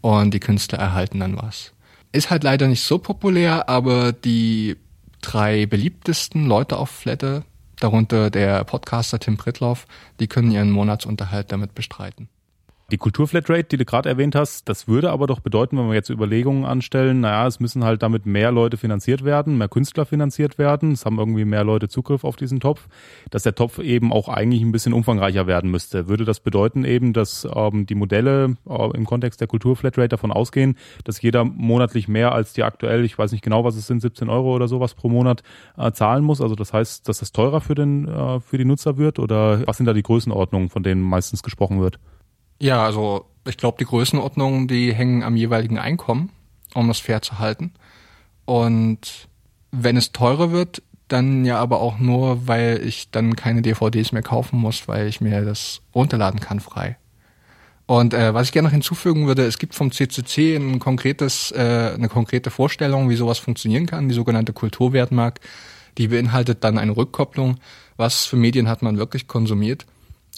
und die Künstler erhalten dann was. Ist halt leider nicht so populär, aber die drei beliebtesten Leute auf Flatter, darunter der Podcaster Tim Pritloff, die können ihren Monatsunterhalt damit bestreiten. Die Kulturflatrate, die du gerade erwähnt hast, das würde aber doch bedeuten, wenn wir jetzt Überlegungen anstellen, naja, es müssen halt damit mehr Leute finanziert werden, mehr Künstler finanziert werden, es haben irgendwie mehr Leute Zugriff auf diesen Topf, dass der Topf eben auch eigentlich ein bisschen umfangreicher werden müsste. Würde das bedeuten eben, dass ähm, die Modelle äh, im Kontext der Kulturflatrate davon ausgehen, dass jeder monatlich mehr als die aktuell, ich weiß nicht genau, was es sind, 17 Euro oder sowas pro Monat äh, zahlen muss? Also das heißt, dass das teurer für den äh, für die Nutzer wird oder was sind da die Größenordnungen, von denen meistens gesprochen wird? Ja, also ich glaube, die Größenordnungen, die hängen am jeweiligen Einkommen, um das fair zu halten. Und wenn es teurer wird, dann ja aber auch nur, weil ich dann keine DVDs mehr kaufen muss, weil ich mir das runterladen kann frei. Und äh, was ich gerne noch hinzufügen würde, es gibt vom CCC ein konkretes, äh, eine konkrete Vorstellung, wie sowas funktionieren kann, die sogenannte Kulturwertmark. Die beinhaltet dann eine Rückkopplung, was für Medien hat man wirklich konsumiert,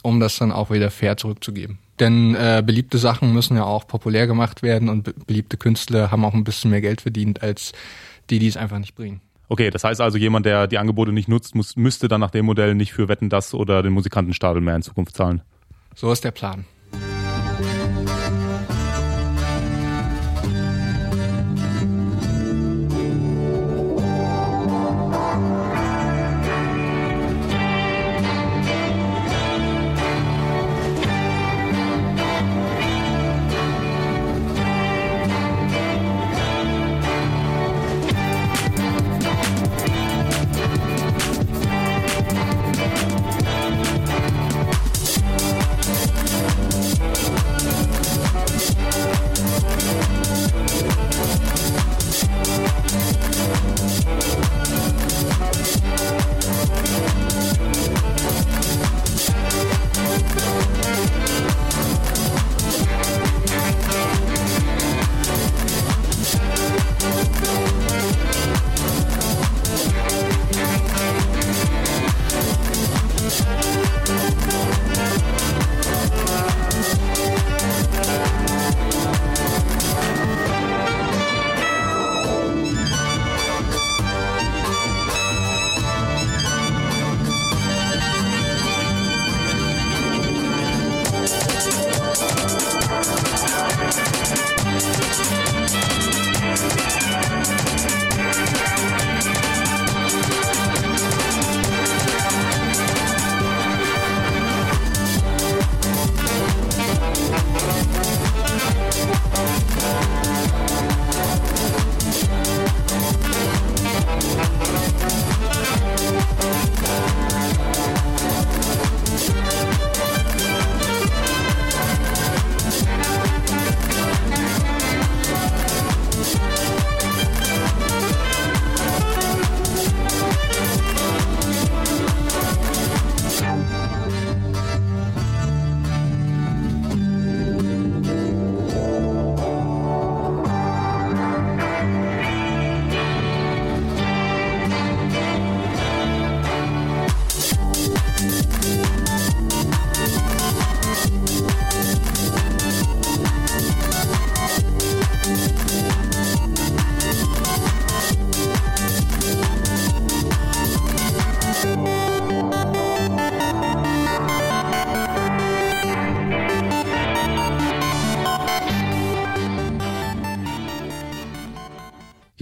um das dann auch wieder fair zurückzugeben. Denn äh, beliebte Sachen müssen ja auch populär gemacht werden und be beliebte Künstler haben auch ein bisschen mehr Geld verdient als die, die es einfach nicht bringen. Okay, das heißt also, jemand, der die Angebote nicht nutzt, muss, müsste dann nach dem Modell nicht für Wetten das oder den Musikantenstadel mehr in Zukunft zahlen. So ist der Plan.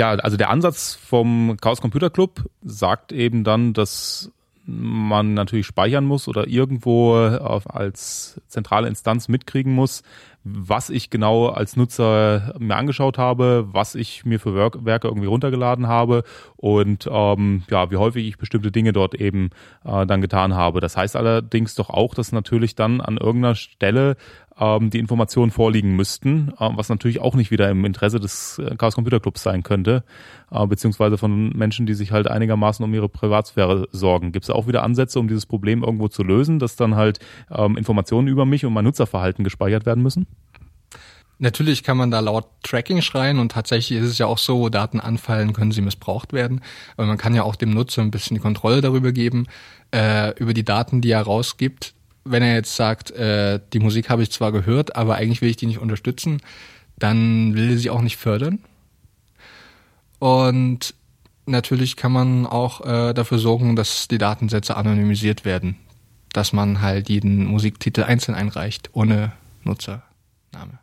Ja, also der Ansatz vom Chaos Computer Club sagt eben dann, dass man natürlich speichern muss oder irgendwo als zentrale Instanz mitkriegen muss, was ich genau als Nutzer mir angeschaut habe, was ich mir für Werke irgendwie runtergeladen habe und ähm, ja, wie häufig ich bestimmte Dinge dort eben äh, dann getan habe. Das heißt allerdings doch auch, dass natürlich dann an irgendeiner Stelle ähm, die Informationen vorliegen müssten, äh, was natürlich auch nicht wieder im Interesse des äh, Chaos Computer Clubs sein könnte, äh, beziehungsweise von Menschen, die sich halt einigermaßen um ihre Privatsphäre sorgen. Gibt es auch wieder Ansätze, um dieses Problem irgendwo zu lösen, dass dann halt ähm, Informationen über mich und mein Nutzerverhalten gespeichert werden müssen? Natürlich kann man da laut Tracking schreien und tatsächlich ist es ja auch so, wo Daten anfallen, können sie missbraucht werden. Aber man kann ja auch dem Nutzer ein bisschen die Kontrolle darüber geben, äh, über die Daten, die er rausgibt wenn er jetzt sagt, äh, die Musik habe ich zwar gehört, aber eigentlich will ich die nicht unterstützen, dann will er sie auch nicht fördern. Und natürlich kann man auch äh, dafür sorgen, dass die Datensätze anonymisiert werden. Dass man halt jeden Musiktitel einzeln einreicht, ohne Nutzername.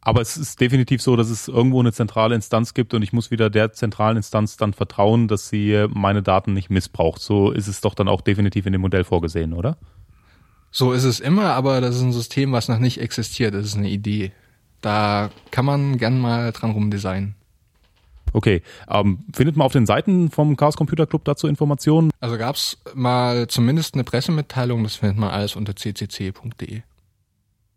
Aber es ist definitiv so, dass es irgendwo eine zentrale Instanz gibt und ich muss wieder der zentralen Instanz dann vertrauen, dass sie meine Daten nicht missbraucht. So ist es doch dann auch definitiv in dem Modell vorgesehen, oder? So ist es immer, aber das ist ein System, was noch nicht existiert. Das ist eine Idee. Da kann man gern mal dran rumdesignen. Okay, ähm, findet man auf den Seiten vom Chaos Computer Club dazu Informationen? Also gab's mal zumindest eine Pressemitteilung, das findet man alles unter ccc.de.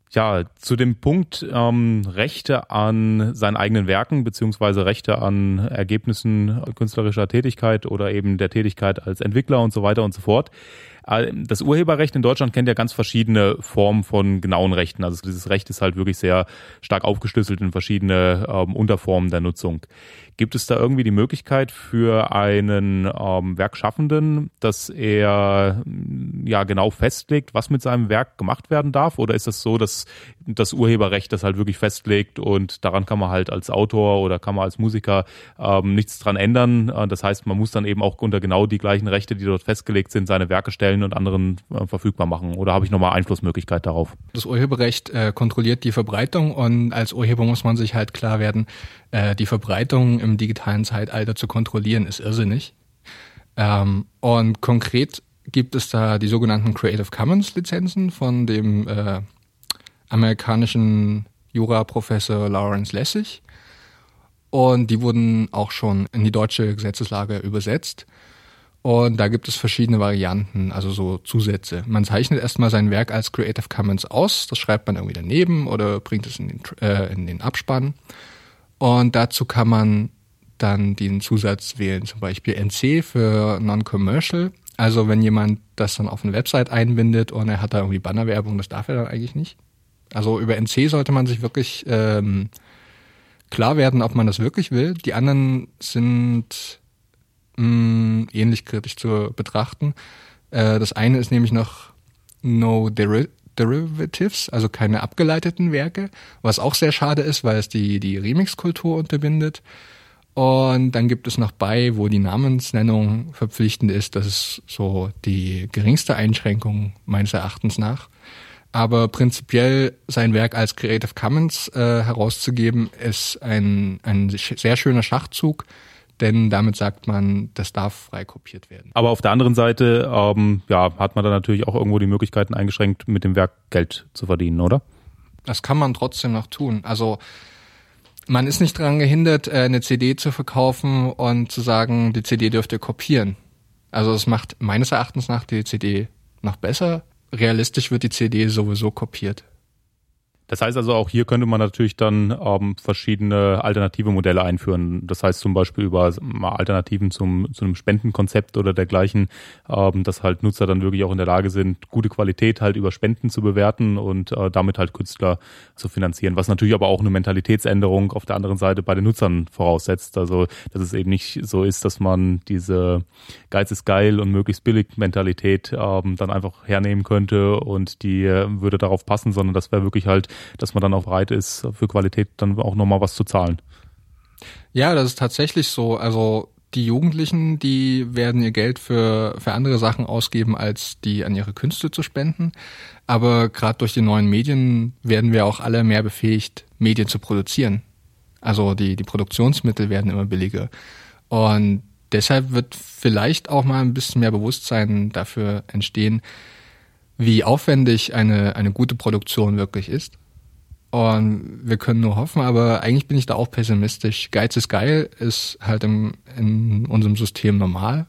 Ja, zu dem Punkt ähm, Rechte an seinen eigenen Werken beziehungsweise Rechte an Ergebnissen künstlerischer Tätigkeit oder eben der Tätigkeit als Entwickler und so weiter und so fort. Äh, das Urheberrecht in Deutschland kennt ja ganz verschiedene Formen von genauen Rechten. Also dieses Recht ist halt wirklich sehr stark aufgeschlüsselt in verschiedene ähm, Unterformen der Nutzung. Gibt es da irgendwie die Möglichkeit für einen ähm, Werkschaffenden, dass er ja genau festlegt, was mit seinem Werk gemacht werden darf? Oder ist das so, dass das Urheberrecht das halt wirklich festlegt und daran kann man halt als Autor oder kann man als Musiker ähm, nichts dran ändern? Äh, das heißt, man muss dann eben auch unter genau die gleichen Rechte, die dort festgelegt sind, seine Werke stellen und anderen äh, verfügbar machen. Oder habe ich nochmal Einflussmöglichkeit darauf? Das Urheberrecht äh, kontrolliert die Verbreitung und als Urheber muss man sich halt klar werden, äh, die Verbreitung im digitalen Zeitalter zu kontrollieren, ist irrsinnig. Ähm, und konkret gibt es da die sogenannten Creative Commons Lizenzen von dem äh, amerikanischen Jura-Professor Lawrence Lessig. Und die wurden auch schon in die deutsche Gesetzeslage übersetzt. Und da gibt es verschiedene Varianten, also so Zusätze. Man zeichnet erstmal sein Werk als Creative Commons aus, das schreibt man irgendwie daneben oder bringt es in den, äh, in den Abspann. Und dazu kann man dann den Zusatz wählen, zum Beispiel NC für Non-Commercial. Also wenn jemand das dann auf eine Website einbindet und er hat da irgendwie Bannerwerbung, das darf er dann eigentlich nicht. Also über NC sollte man sich wirklich ähm, klar werden, ob man das wirklich will. Die anderen sind mh, mm, ähnlich kritisch zu betrachten. Äh, das eine ist nämlich noch No Deri Derivatives, also keine abgeleiteten Werke, was auch sehr schade ist, weil es die, die Remix-Kultur unterbindet. Und dann gibt es noch bei, wo die Namensnennung verpflichtend ist. Das ist so die geringste Einschränkung meines Erachtens nach. Aber prinzipiell sein Werk als Creative Commons äh, herauszugeben, ist ein, ein sehr schöner Schachzug, denn damit sagt man, das darf frei kopiert werden. Aber auf der anderen Seite ähm, ja, hat man dann natürlich auch irgendwo die Möglichkeiten eingeschränkt, mit dem Werk Geld zu verdienen, oder? Das kann man trotzdem noch tun. Also man ist nicht daran gehindert, äh, eine CD zu verkaufen und zu sagen, die CD dürft ihr kopieren. Also es macht meines Erachtens nach die CD noch besser. Realistisch wird die CD sowieso kopiert. Das heißt also, auch hier könnte man natürlich dann ähm, verschiedene alternative Modelle einführen. Das heißt zum Beispiel über Alternativen zum, zu einem Spendenkonzept oder dergleichen, ähm, dass halt Nutzer dann wirklich auch in der Lage sind, gute Qualität halt über Spenden zu bewerten und äh, damit halt Künstler zu finanzieren. Was natürlich aber auch eine Mentalitätsänderung auf der anderen Seite bei den Nutzern voraussetzt. Also, dass es eben nicht so ist, dass man diese Geiz ist geil und möglichst billig Mentalität ähm, dann einfach hernehmen könnte und die äh, würde darauf passen, sondern das wäre wirklich halt dass man dann auch bereit ist, für Qualität dann auch nochmal was zu zahlen. Ja, das ist tatsächlich so. Also die Jugendlichen, die werden ihr Geld für, für andere Sachen ausgeben, als die an ihre Künste zu spenden. Aber gerade durch die neuen Medien werden wir auch alle mehr befähigt, Medien zu produzieren. Also die, die Produktionsmittel werden immer billiger. Und deshalb wird vielleicht auch mal ein bisschen mehr Bewusstsein dafür entstehen, wie aufwendig eine, eine gute Produktion wirklich ist. Und wir können nur hoffen, aber eigentlich bin ich da auch pessimistisch. Geiz ist geil, ist halt im, in unserem System normal.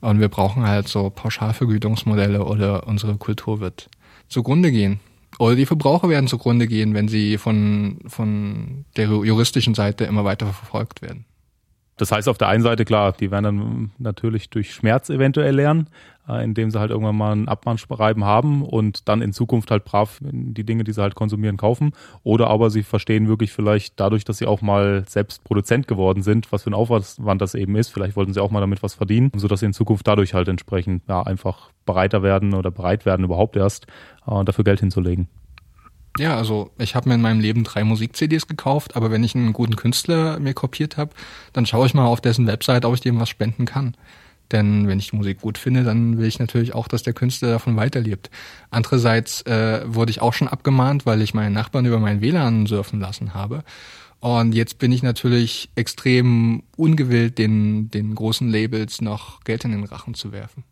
Und wir brauchen halt so Pauschalvergütungsmodelle oder unsere Kultur wird zugrunde gehen. Oder die Verbraucher werden zugrunde gehen, wenn sie von, von der juristischen Seite immer weiter verfolgt werden. Das heißt auf der einen Seite klar, die werden dann natürlich durch Schmerz eventuell lernen, äh, indem sie halt irgendwann mal ein Abmahnschreiben haben und dann in Zukunft halt brav die Dinge, die sie halt konsumieren, kaufen. Oder aber sie verstehen wirklich vielleicht dadurch, dass sie auch mal selbst Produzent geworden sind, was für ein Aufwand das eben ist. Vielleicht wollten sie auch mal damit was verdienen, sodass sie in Zukunft dadurch halt entsprechend ja, einfach bereiter werden oder bereit werden, überhaupt erst äh, dafür Geld hinzulegen. Ja, also ich habe mir in meinem Leben drei Musik-CDs gekauft, aber wenn ich einen guten Künstler mir kopiert habe, dann schaue ich mal auf dessen Website, ob ich dem was spenden kann. Denn wenn ich die Musik gut finde, dann will ich natürlich auch, dass der Künstler davon weiterlebt. Andererseits äh, wurde ich auch schon abgemahnt, weil ich meinen Nachbarn über meinen WLAN surfen lassen habe. Und jetzt bin ich natürlich extrem ungewillt, den, den großen Labels noch Geld in den Rachen zu werfen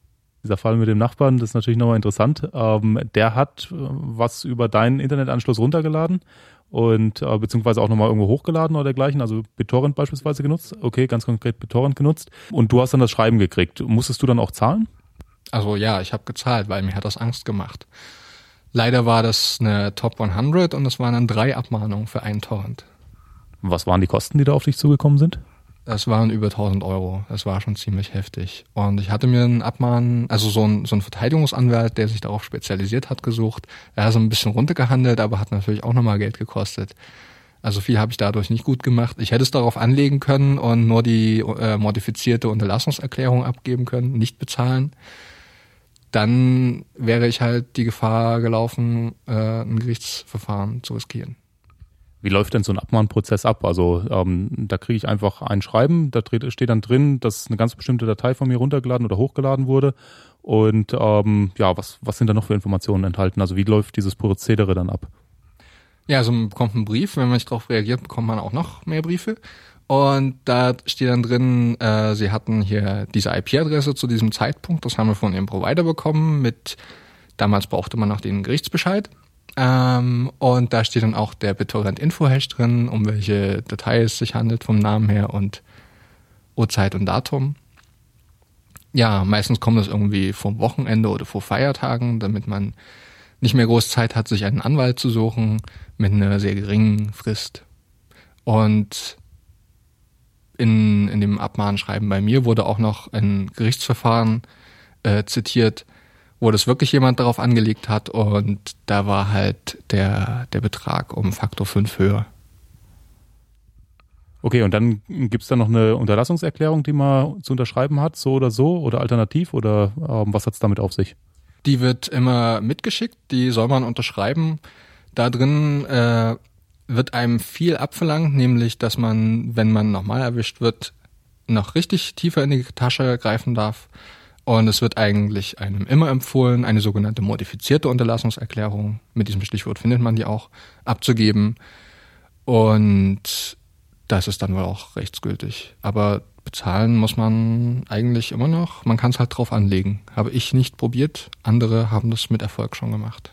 dieser Fall mit dem Nachbarn, das ist natürlich nochmal interessant. Ähm, der hat äh, was über deinen Internetanschluss runtergeladen und äh, beziehungsweise auch nochmal irgendwo hochgeladen oder dergleichen, also BitTorrent beispielsweise genutzt. Okay, ganz konkret BitTorrent genutzt. Und du hast dann das Schreiben gekriegt. Musstest du dann auch zahlen? Also ja, ich habe gezahlt, weil mir hat das Angst gemacht. Leider war das eine Top 100 und es waren dann drei Abmahnungen für einen Torrent. Was waren die Kosten, die da auf dich zugekommen sind? Das waren über 1000 Euro. Das war schon ziemlich heftig. Und ich hatte mir einen Abmahn, also so ein, so ein Verteidigungsanwalt, der sich darauf spezialisiert hat, gesucht. Er hat so ein bisschen runtergehandelt, aber hat natürlich auch nochmal Geld gekostet. Also viel habe ich dadurch nicht gut gemacht. Ich hätte es darauf anlegen können und nur die äh, modifizierte Unterlassungserklärung abgeben können, nicht bezahlen. Dann wäre ich halt die Gefahr gelaufen, äh, ein Gerichtsverfahren zu riskieren. Wie läuft denn so ein Abmahnprozess ab? Also ähm, da kriege ich einfach ein Schreiben, da steht dann drin, dass eine ganz bestimmte Datei von mir runtergeladen oder hochgeladen wurde. Und ähm, ja, was, was sind da noch für Informationen enthalten? Also wie läuft dieses Prozedere dann ab? Ja, also man bekommt einen Brief, wenn man nicht darauf reagiert, bekommt man auch noch mehr Briefe. Und da steht dann drin, äh, sie hatten hier diese IP-Adresse zu diesem Zeitpunkt, das haben wir von ihrem Provider bekommen mit, damals brauchte man noch den Gerichtsbescheid. Ähm, und da steht dann auch der BitTorrent Info-Hash drin, um welche Datei es sich handelt vom Namen her und Uhrzeit und Datum. Ja, meistens kommt das irgendwie vom Wochenende oder vor Feiertagen, damit man nicht mehr groß Zeit hat, sich einen Anwalt zu suchen mit einer sehr geringen Frist. Und in, in dem Abmahnschreiben bei mir wurde auch noch ein Gerichtsverfahren äh, zitiert, wo das wirklich jemand darauf angelegt hat und da war halt der, der Betrag um Faktor 5 höher. Okay, und dann gibt's da noch eine Unterlassungserklärung, die man zu unterschreiben hat, so oder so, oder alternativ, oder ähm, was hat's damit auf sich? Die wird immer mitgeschickt, die soll man unterschreiben. Da drin äh, wird einem viel abverlangt, nämlich, dass man, wenn man nochmal erwischt wird, noch richtig tiefer in die Tasche greifen darf und es wird eigentlich einem immer empfohlen, eine sogenannte modifizierte Unterlassungserklärung, mit diesem Stichwort findet man die auch, abzugeben. Und das ist dann wohl auch rechtsgültig. Aber bezahlen muss man eigentlich immer noch. Man kann es halt drauf anlegen. Habe ich nicht probiert. Andere haben das mit Erfolg schon gemacht.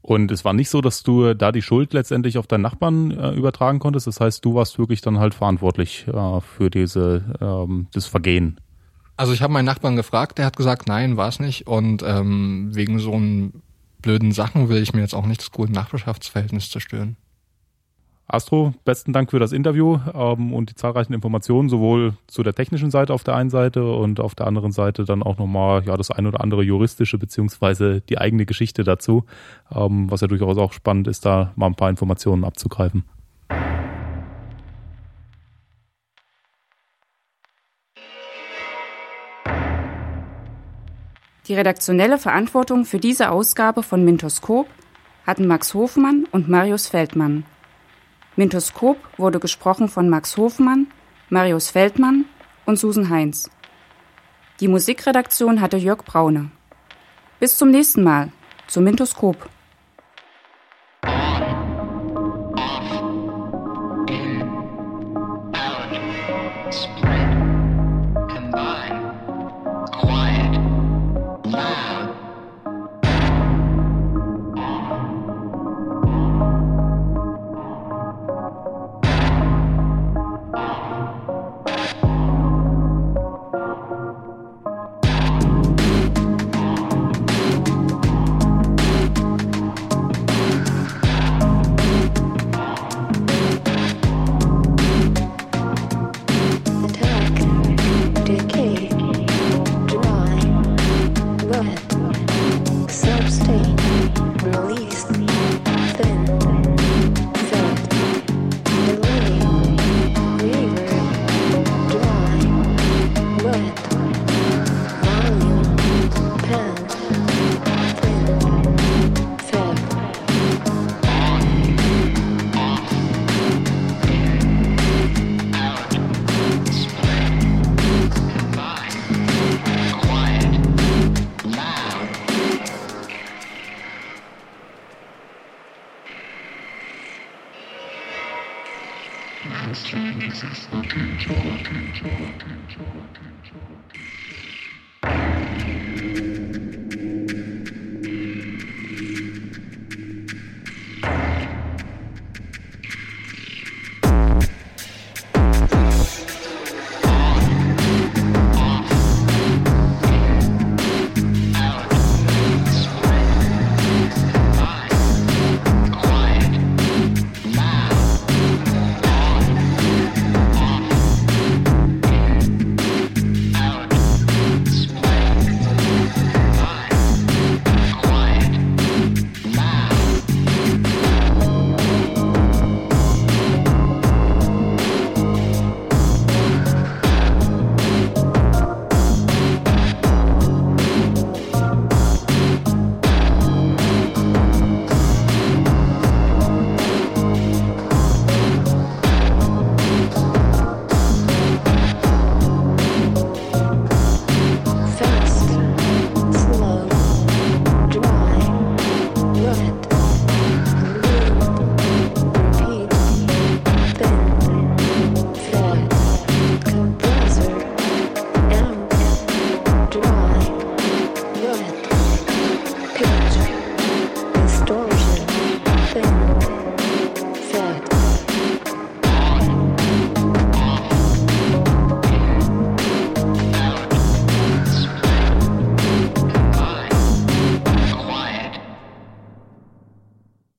Und es war nicht so, dass du da die Schuld letztendlich auf deinen Nachbarn äh, übertragen konntest. Das heißt, du warst wirklich dann halt verantwortlich äh, für diese ähm, das Vergehen. Also ich habe meinen Nachbarn gefragt, der hat gesagt, nein, war es nicht. Und ähm, wegen so einen blöden Sachen will ich mir jetzt auch nicht das gute Nachbarschaftsverhältnis zerstören. Astro, besten Dank für das Interview ähm, und die zahlreichen Informationen, sowohl zu der technischen Seite auf der einen Seite und auf der anderen Seite dann auch nochmal ja, das ein oder andere juristische beziehungsweise die eigene Geschichte dazu, ähm, was ja durchaus auch spannend ist, da mal ein paar Informationen abzugreifen. Die redaktionelle Verantwortung für diese Ausgabe von Mintoskop hatten Max Hofmann und Marius Feldmann. Mintoskop wurde gesprochen von Max Hofmann, Marius Feldmann und Susan Heinz. Die Musikredaktion hatte Jörg Braune. Bis zum nächsten Mal zu Mintoskop. 超天超天超天超天超天超天超天超天